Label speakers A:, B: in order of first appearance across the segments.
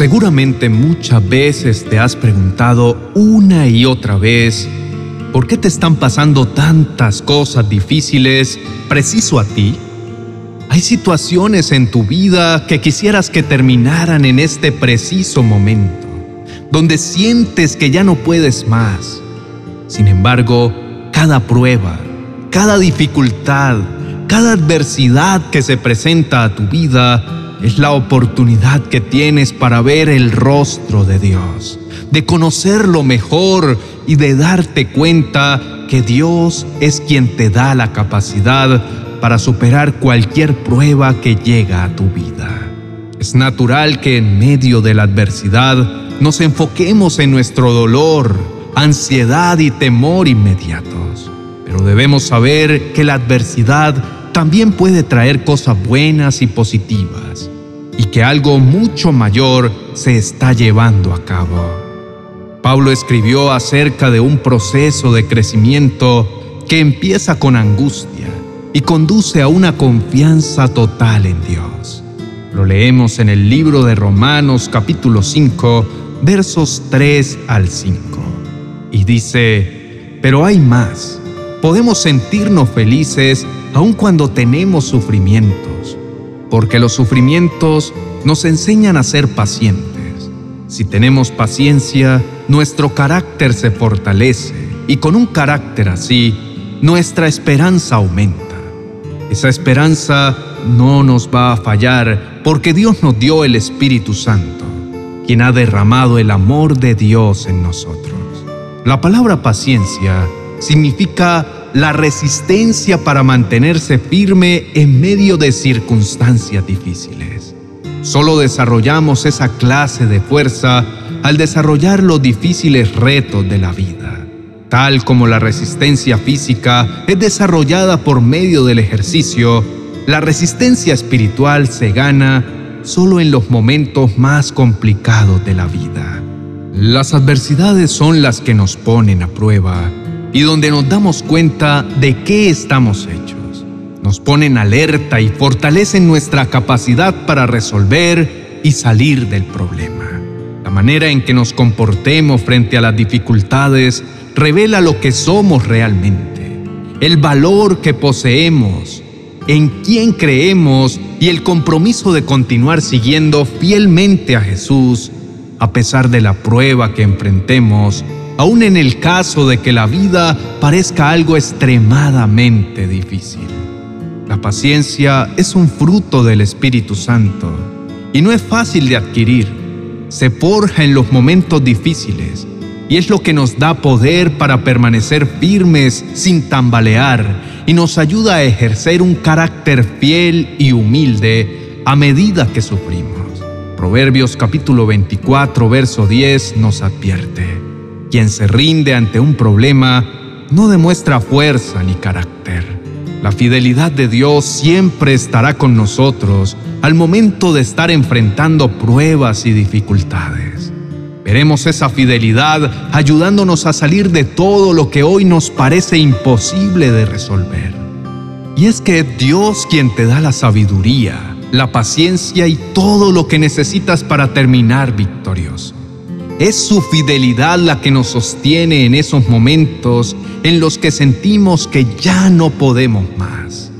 A: Seguramente muchas veces te has preguntado una y otra vez, ¿por qué te están pasando tantas cosas difíciles preciso a ti? Hay situaciones en tu vida que quisieras que terminaran en este preciso momento, donde sientes que ya no puedes más. Sin embargo, cada prueba, cada dificultad, cada adversidad que se presenta a tu vida es la oportunidad que tienes para ver el rostro de Dios, de conocerlo mejor y de darte cuenta que Dios es quien te da la capacidad para superar cualquier prueba que llega a tu vida. Es natural que en medio de la adversidad nos enfoquemos en nuestro dolor, ansiedad y temor inmediatos, pero debemos saber que la adversidad también puede traer cosas buenas y positivas, y que algo mucho mayor se está llevando a cabo. Pablo escribió acerca de un proceso de crecimiento que empieza con angustia y conduce a una confianza total en Dios. Lo leemos en el libro de Romanos capítulo 5, versos 3 al 5. Y dice, pero hay más. Podemos sentirnos felices aun cuando tenemos sufrimientos, porque los sufrimientos nos enseñan a ser pacientes. Si tenemos paciencia, nuestro carácter se fortalece y con un carácter así, nuestra esperanza aumenta. Esa esperanza no nos va a fallar porque Dios nos dio el Espíritu Santo, quien ha derramado el amor de Dios en nosotros. La palabra paciencia significa la resistencia para mantenerse firme en medio de circunstancias difíciles. Solo desarrollamos esa clase de fuerza al desarrollar los difíciles retos de la vida. Tal como la resistencia física es desarrollada por medio del ejercicio, la resistencia espiritual se gana solo en los momentos más complicados de la vida. Las adversidades son las que nos ponen a prueba y donde nos damos cuenta de qué estamos hechos. Nos ponen alerta y fortalecen nuestra capacidad para resolver y salir del problema. La manera en que nos comportemos frente a las dificultades revela lo que somos realmente, el valor que poseemos, en quién creemos y el compromiso de continuar siguiendo fielmente a Jesús a pesar de la prueba que enfrentemos aun en el caso de que la vida parezca algo extremadamente difícil. La paciencia es un fruto del Espíritu Santo y no es fácil de adquirir. Se forja en los momentos difíciles y es lo que nos da poder para permanecer firmes sin tambalear y nos ayuda a ejercer un carácter fiel y humilde a medida que sufrimos. Proverbios capítulo 24, verso 10 nos advierte. Quien se rinde ante un problema no demuestra fuerza ni carácter. La fidelidad de Dios siempre estará con nosotros al momento de estar enfrentando pruebas y dificultades. Veremos esa fidelidad ayudándonos a salir de todo lo que hoy nos parece imposible de resolver. Y es que Dios quien te da la sabiduría, la paciencia y todo lo que necesitas para terminar victorioso. Es su fidelidad la que nos sostiene en esos momentos en los que sentimos que ya no podemos más.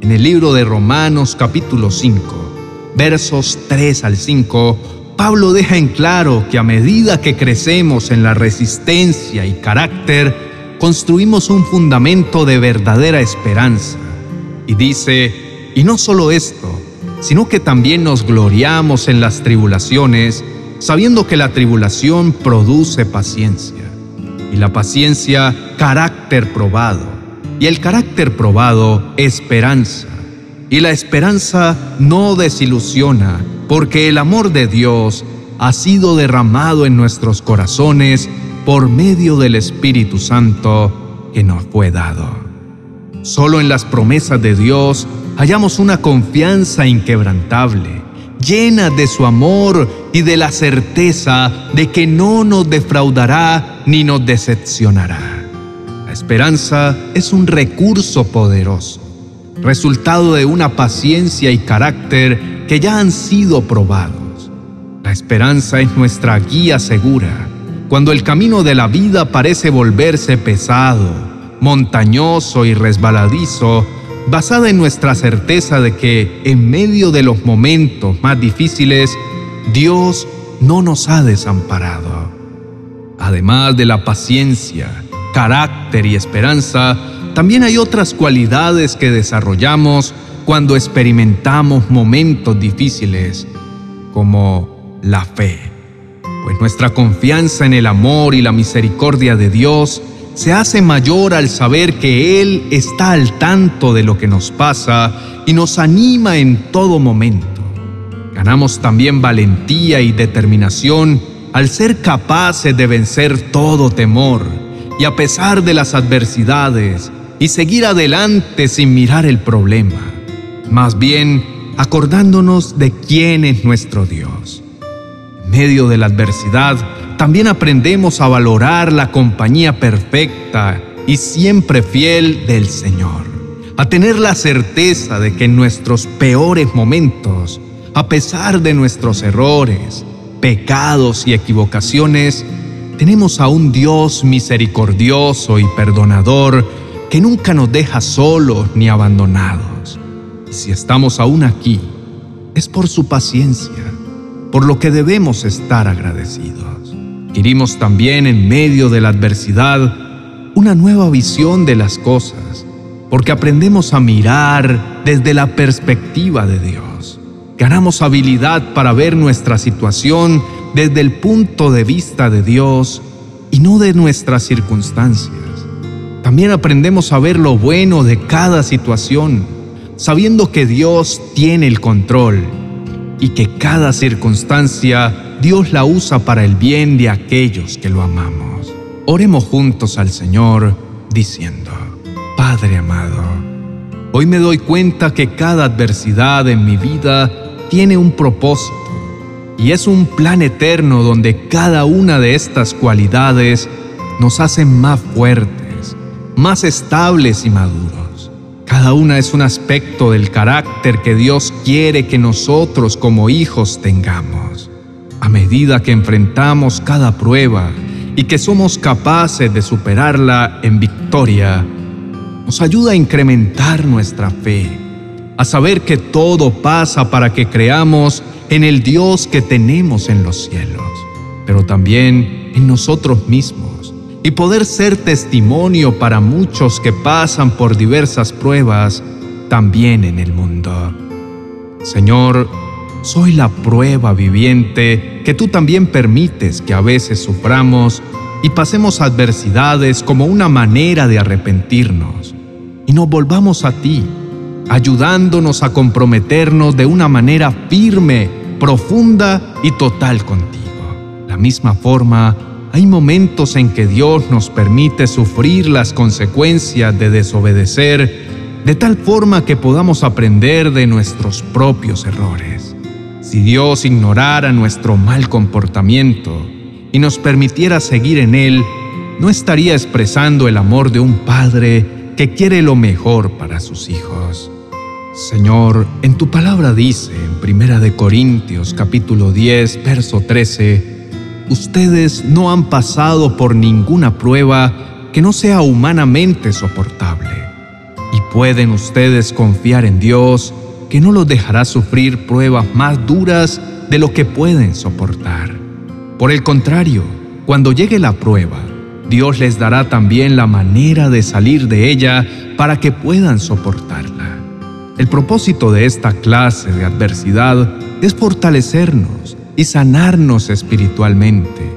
A: En el libro de Romanos capítulo 5, versos 3 al 5, Pablo deja en claro que a medida que crecemos en la resistencia y carácter, construimos un fundamento de verdadera esperanza. Y dice, y no solo esto, sino que también nos gloriamos en las tribulaciones, sabiendo que la tribulación produce paciencia, y la paciencia carácter probado, y el carácter probado esperanza, y la esperanza no desilusiona, porque el amor de Dios ha sido derramado en nuestros corazones por medio del Espíritu Santo que nos fue dado. Solo en las promesas de Dios hallamos una confianza inquebrantable llena de su amor y de la certeza de que no nos defraudará ni nos decepcionará. La esperanza es un recurso poderoso, resultado de una paciencia y carácter que ya han sido probados. La esperanza es nuestra guía segura. Cuando el camino de la vida parece volverse pesado, montañoso y resbaladizo, basada en nuestra certeza de que en medio de los momentos más difíciles, Dios no nos ha desamparado. Además de la paciencia, carácter y esperanza, también hay otras cualidades que desarrollamos cuando experimentamos momentos difíciles, como la fe. Pues nuestra confianza en el amor y la misericordia de Dios se hace mayor al saber que Él está al tanto de lo que nos pasa y nos anima en todo momento. Ganamos también valentía y determinación al ser capaces de vencer todo temor y a pesar de las adversidades y seguir adelante sin mirar el problema, más bien acordándonos de quién es nuestro Dios. Medio de la adversidad, también aprendemos a valorar la compañía perfecta y siempre fiel del Señor, a tener la certeza de que en nuestros peores momentos, a pesar de nuestros errores, pecados y equivocaciones, tenemos a un Dios misericordioso y perdonador que nunca nos deja solos ni abandonados. Y si estamos aún aquí, es por su paciencia, por lo que debemos estar agradecidos. Adquirimos también en medio de la adversidad una nueva visión de las cosas, porque aprendemos a mirar desde la perspectiva de Dios. Ganamos habilidad para ver nuestra situación desde el punto de vista de Dios y no de nuestras circunstancias. También aprendemos a ver lo bueno de cada situación, sabiendo que Dios tiene el control y que cada circunstancia Dios la usa para el bien de aquellos que lo amamos. Oremos juntos al Señor diciendo, Padre amado, hoy me doy cuenta que cada adversidad en mi vida tiene un propósito y es un plan eterno donde cada una de estas cualidades nos hacen más fuertes, más estables y maduros. Cada una es un aspecto del carácter que Dios quiere que nosotros como hijos tengamos. A medida que enfrentamos cada prueba y que somos capaces de superarla en victoria, nos ayuda a incrementar nuestra fe, a saber que todo pasa para que creamos en el Dios que tenemos en los cielos, pero también en nosotros mismos, y poder ser testimonio para muchos que pasan por diversas pruebas también en el mundo. Señor, soy la prueba viviente que tú también permites que a veces suframos y pasemos adversidades como una manera de arrepentirnos y nos volvamos a ti ayudándonos a comprometernos de una manera firme, profunda y total contigo. La misma forma, hay momentos en que Dios nos permite sufrir las consecuencias de desobedecer de tal forma que podamos aprender de nuestros propios errores. Si Dios ignorara nuestro mal comportamiento y nos permitiera seguir en Él, no estaría expresando el amor de un Padre que quiere lo mejor para sus hijos. Señor, en tu palabra dice en Primera de Corintios capítulo 10, verso 13, ustedes no han pasado por ninguna prueba que no sea humanamente soportable. Y pueden ustedes confiar en Dios que no los dejará sufrir pruebas más duras de lo que pueden soportar. Por el contrario, cuando llegue la prueba, Dios les dará también la manera de salir de ella para que puedan soportarla. El propósito de esta clase de adversidad es fortalecernos y sanarnos espiritualmente,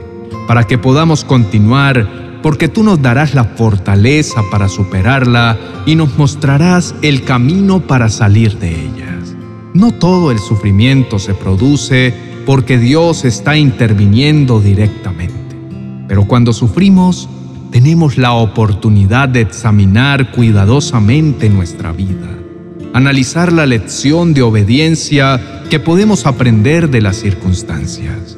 A: para que podamos continuar, porque tú nos darás la fortaleza para superarla y nos mostrarás el camino para salir de ellas. No todo el sufrimiento se produce porque Dios está interviniendo directamente, pero cuando sufrimos, tenemos la oportunidad de examinar cuidadosamente nuestra vida analizar la lección de obediencia que podemos aprender de las circunstancias.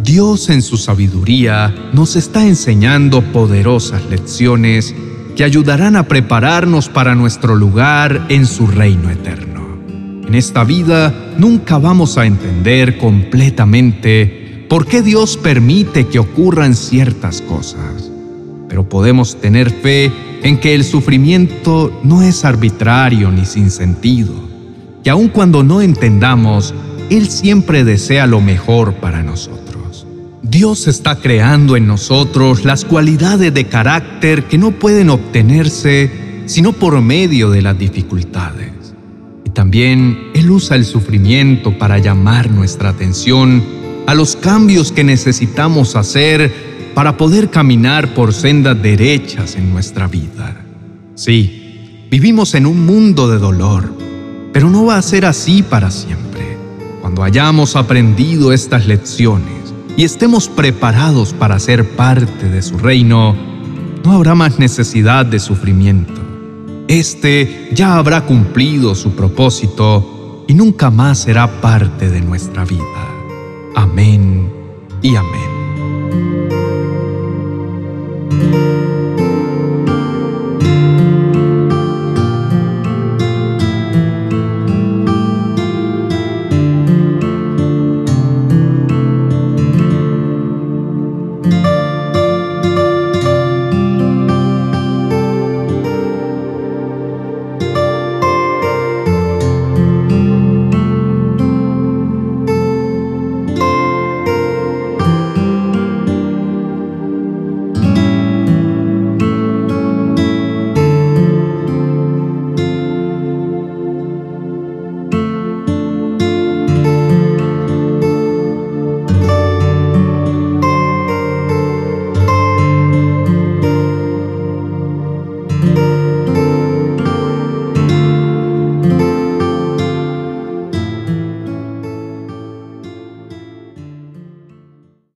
A: Dios en su sabiduría nos está enseñando poderosas lecciones que ayudarán a prepararnos para nuestro lugar en su reino eterno. En esta vida nunca vamos a entender completamente por qué Dios permite que ocurran ciertas cosas. Pero podemos tener fe en que el sufrimiento no es arbitrario ni sin sentido, que aun cuando no entendamos, Él siempre desea lo mejor para nosotros. Dios está creando en nosotros las cualidades de carácter que no pueden obtenerse sino por medio de las dificultades. Y también Él usa el sufrimiento para llamar nuestra atención a los cambios que necesitamos hacer para poder caminar por sendas derechas en nuestra vida. Sí, vivimos en un mundo de dolor, pero no va a ser así para siempre. Cuando hayamos aprendido estas lecciones y estemos preparados para ser parte de su reino, no habrá más necesidad de sufrimiento. Este ya habrá cumplido su propósito y nunca más será parte de nuestra vida. Amén y amén.